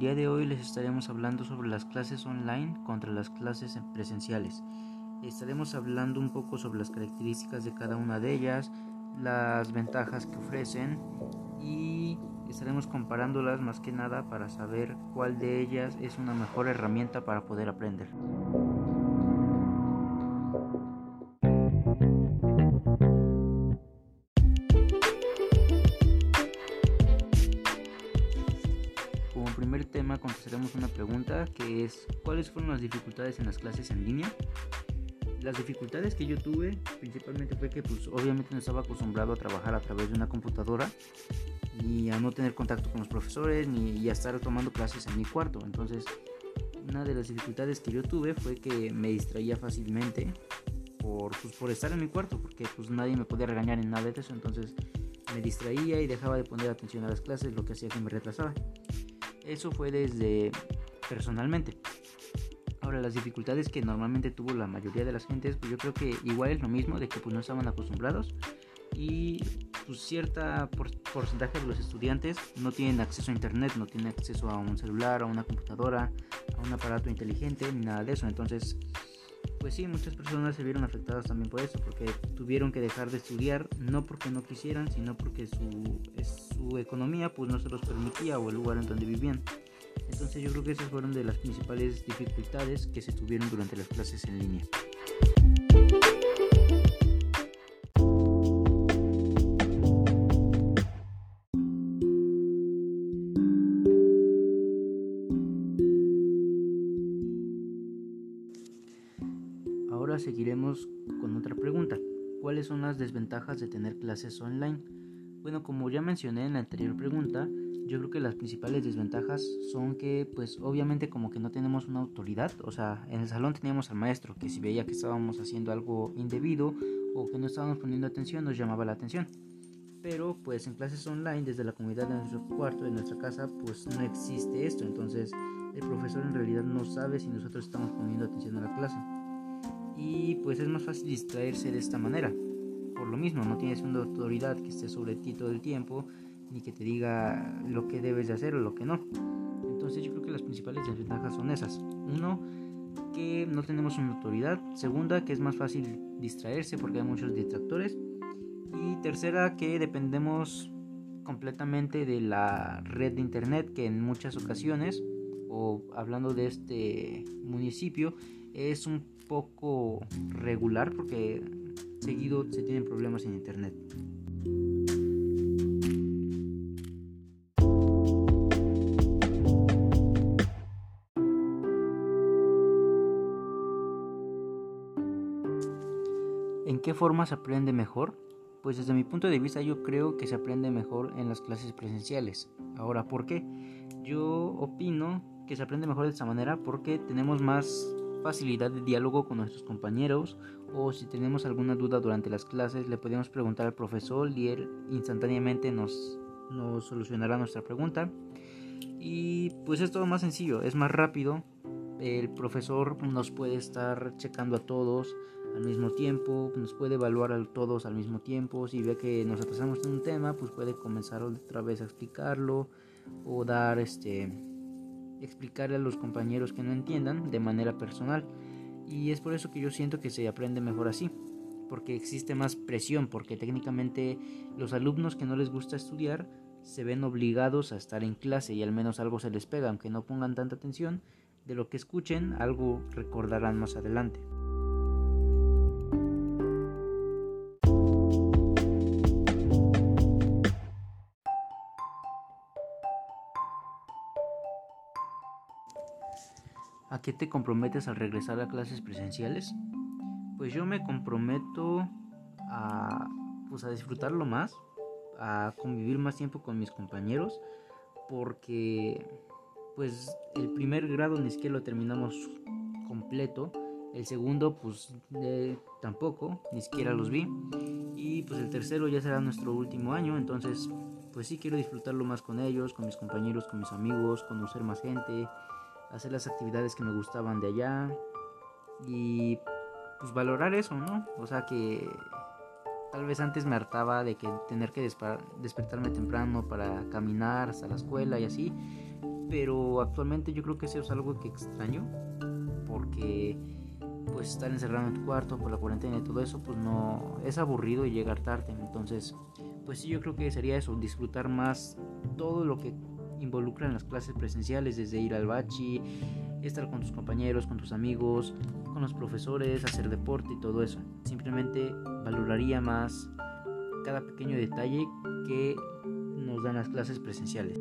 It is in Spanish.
día de hoy les estaremos hablando sobre las clases online contra las clases presenciales. Estaremos hablando un poco sobre las características de cada una de ellas, las ventajas que ofrecen y estaremos comparándolas más que nada para saber cuál de ellas es una mejor herramienta para poder aprender. Primer tema contestaremos una pregunta que es ¿cuáles fueron las dificultades en las clases en línea? Las dificultades que yo tuve principalmente fue que pues obviamente no estaba acostumbrado a trabajar a través de una computadora y a no tener contacto con los profesores ni a estar tomando clases en mi cuarto. Entonces una de las dificultades que yo tuve fue que me distraía fácilmente por, pues, por estar en mi cuarto porque pues nadie me podía regañar en nada de eso. Entonces me distraía y dejaba de poner atención a las clases, lo que hacía que me retrasaba. Eso fue desde personalmente. Ahora, las dificultades que normalmente tuvo la mayoría de las gentes, pues yo creo que igual es lo mismo, de que pues no estaban acostumbrados y pues cierta porcentaje de los estudiantes no tienen acceso a internet, no tienen acceso a un celular, a una computadora, a un aparato inteligente, ni nada de eso. Entonces, pues sí, muchas personas se vieron afectadas también por eso, porque tuvieron que dejar de estudiar, no porque no quisieran, sino porque su, su economía pues no se los permitía o el lugar en donde vivían. Entonces yo creo que esas fueron de las principales dificultades que se tuvieron durante las clases en línea. seguiremos con otra pregunta. ¿Cuáles son las desventajas de tener clases online? Bueno, como ya mencioné en la anterior pregunta, yo creo que las principales desventajas son que pues obviamente como que no tenemos una autoridad, o sea, en el salón teníamos al maestro que si veía que estábamos haciendo algo indebido o que no estábamos poniendo atención nos llamaba la atención. Pero pues en clases online desde la comunidad de nuestro cuarto, de nuestra casa, pues no existe esto, entonces el profesor en realidad no sabe si nosotros estamos poniendo atención a la clase y pues es más fácil distraerse de esta manera. Por lo mismo, no tienes una autoridad que esté sobre ti todo el tiempo ni que te diga lo que debes de hacer o lo que no. Entonces yo creo que las principales desventajas son esas. Uno, que no tenemos una autoridad. Segunda, que es más fácil distraerse porque hay muchos distractores. Y tercera, que dependemos completamente de la red de internet que en muchas ocasiones, o hablando de este municipio, es un poco regular porque seguido se tienen problemas en internet. ¿En qué forma se aprende mejor? Pues desde mi punto de vista yo creo que se aprende mejor en las clases presenciales. Ahora, ¿por qué? Yo opino que se aprende mejor de esta manera porque tenemos más facilidad de diálogo con nuestros compañeros o si tenemos alguna duda durante las clases le podemos preguntar al profesor y él instantáneamente nos, nos solucionará nuestra pregunta. Y pues es todo más sencillo, es más rápido. El profesor nos puede estar checando a todos al mismo tiempo, nos puede evaluar a todos al mismo tiempo. Si ve que nos atrasamos en un tema, pues puede comenzar otra vez a explicarlo o dar este explicarle a los compañeros que no entiendan de manera personal. Y es por eso que yo siento que se aprende mejor así, porque existe más presión, porque técnicamente los alumnos que no les gusta estudiar se ven obligados a estar en clase y al menos algo se les pega, aunque no pongan tanta atención, de lo que escuchen algo recordarán más adelante. ¿A qué te comprometes al regresar a clases presenciales? Pues yo me comprometo a, pues a disfrutarlo más, a convivir más tiempo con mis compañeros, porque pues el primer grado ni siquiera lo terminamos completo, el segundo pues tampoco, ni siquiera los vi, y pues el tercero ya será nuestro último año, entonces pues sí quiero disfrutarlo más con ellos, con mis compañeros, con mis amigos, conocer más gente, hacer las actividades que me gustaban de allá y pues valorar eso, ¿no? O sea que Tal vez antes me hartaba de que tener que despertarme temprano para caminar hasta la escuela y así, pero actualmente yo creo que eso es algo que extraño porque pues estar encerrado en tu cuarto por la cuarentena y todo eso pues no es aburrido y llegar tarde, entonces pues sí yo creo que sería eso, disfrutar más todo lo que involucra en las clases presenciales, desde ir al bachi, estar con tus compañeros, con tus amigos, con los profesores, hacer deporte y todo eso. Simplemente valoraría más cada pequeño detalle que nos dan las clases presenciales.